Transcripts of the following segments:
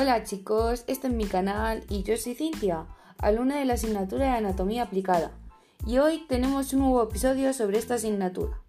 Hola chicos, este es mi canal y yo soy Cintia, alumna de la asignatura de Anatomía Aplicada. Y hoy tenemos un nuevo episodio sobre esta asignatura.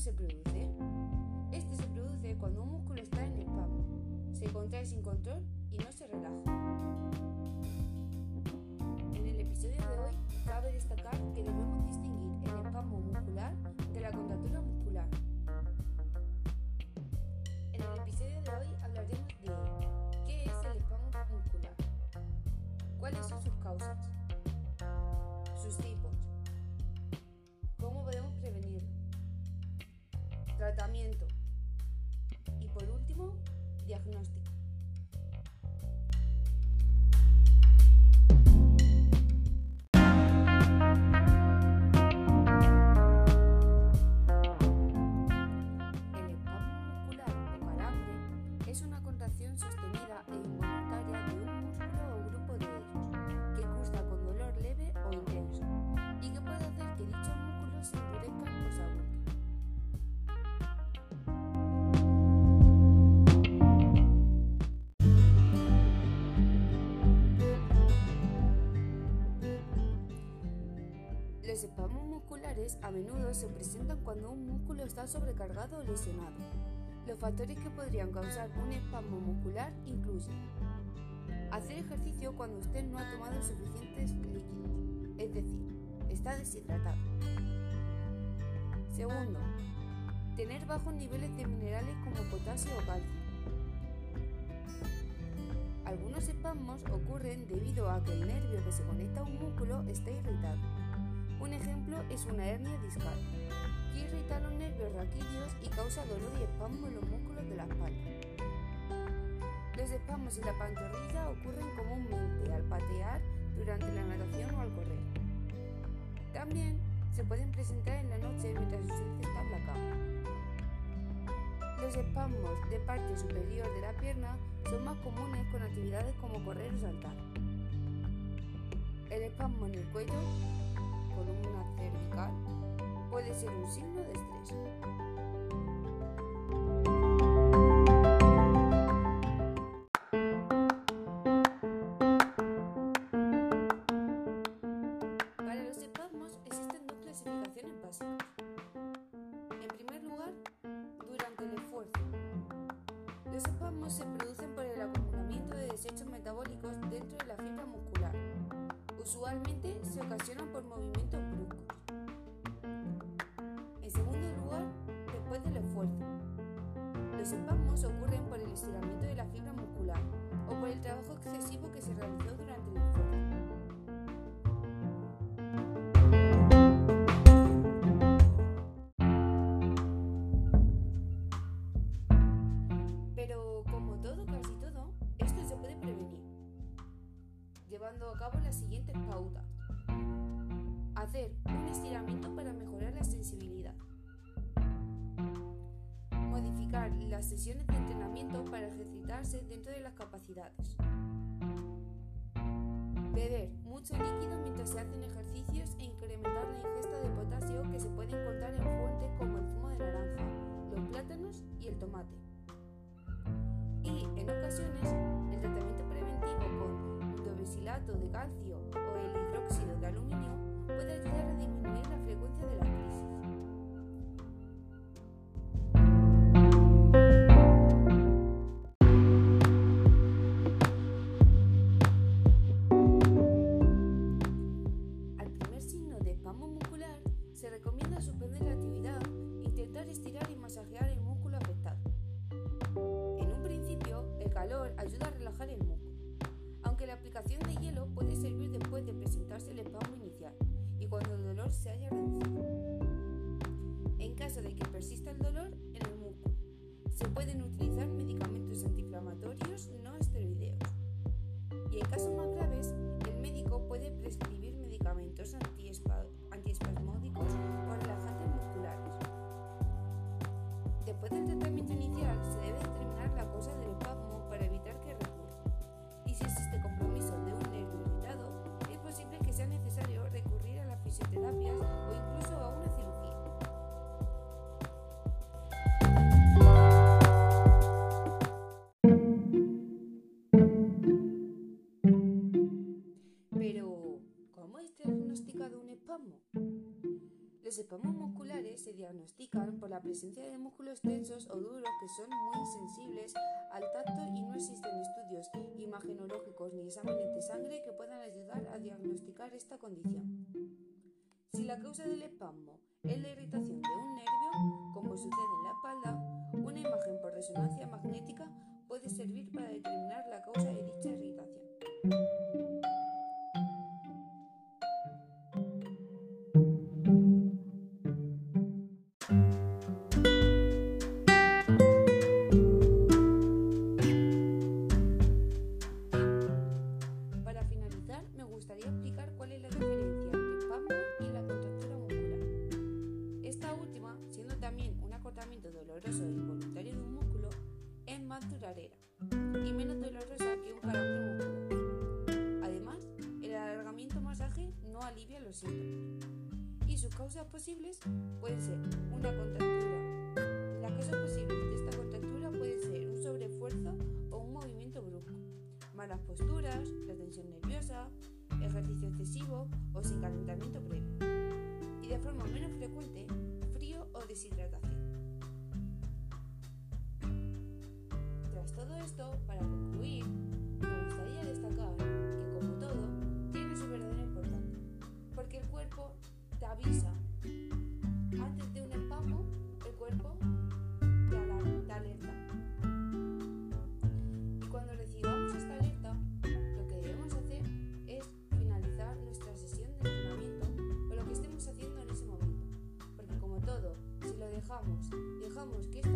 Se produce? Este se produce cuando un músculo está en espasmo, se contrae sin control y no se relaja. En el episodio de hoy cabe destacar que debemos distinguir tratamiento y por último, diagnóstico. A menudo se presentan cuando un músculo está sobrecargado o lesionado. Los factores que podrían causar un espasmo muscular incluyen hacer ejercicio cuando usted no ha tomado suficientes líquidos, es decir, está deshidratado. Segundo, tener bajos niveles de minerales como potasio o calcio. Algunos espasmos ocurren debido a que el nervio que se conecta a un músculo está irritado. Un ejemplo es una hernia discal, que irrita los nervios raquídeos y causa dolor y espasmo en los músculos de la espalda. Los espasmos en la pantorrilla ocurren comúnmente al patear durante la natación o al correr. También se pueden presentar en la noche mientras usted está en la cama. Los espasmos de parte superior de la pierna son más comunes con actividades como correr o saltar. El espasmo en el cuello columna cervical puede ser un signo de estrés. Para los espasmos existen dos clasificaciones básicas. En primer lugar, durante el esfuerzo. Los espasmos se Usualmente se ocasionan por movimientos bruscos. En segundo lugar, después del esfuerzo. Los espasmos ocurren por el estiramiento de la fibra muscular o por el trabajo excesivo que se realizó llevando a cabo las siguientes pautas. Hacer un estiramiento para mejorar la sensibilidad. Modificar las sesiones de entrenamiento para ejercitarse dentro de las capacidades. Beber mucho líquido mientras se hacen ejercicios e incrementar la ingesta de potasio que se puede encontrar en fuentes como el zumo de naranja, los plátanos y el tomate. Y en ocasiones, el tratamiento de calcio o el hidróxido de aluminio puede ayudar a disminuir la frecuencia de la cuando el dolor se haya reducido. En caso de que persista el dolor en el músculo, se pueden utilizar Los espasmos musculares se diagnostican por la presencia de músculos tensos o duros que son muy sensibles al tacto y no existen estudios imagenológicos ni exámenes de sangre que puedan ayudar a diagnosticar esta condición. Si la causa del espasmo es la irritación de un nervio, como sucede en la espalda, una imagen por resonancia magnética puede servir para determinar la causa de dicha irritación. Y sus causas posibles pueden ser una contractura. Las causas posibles de esta contractura pueden ser un sobreesfuerzo o un movimiento brusco, malas posturas, la tensión nerviosa, ejercicio excesivo o sin calentamiento previo. Y de forma menos frecuente, frío o deshidratación. Tras todo esto, para concluir, dejamos, que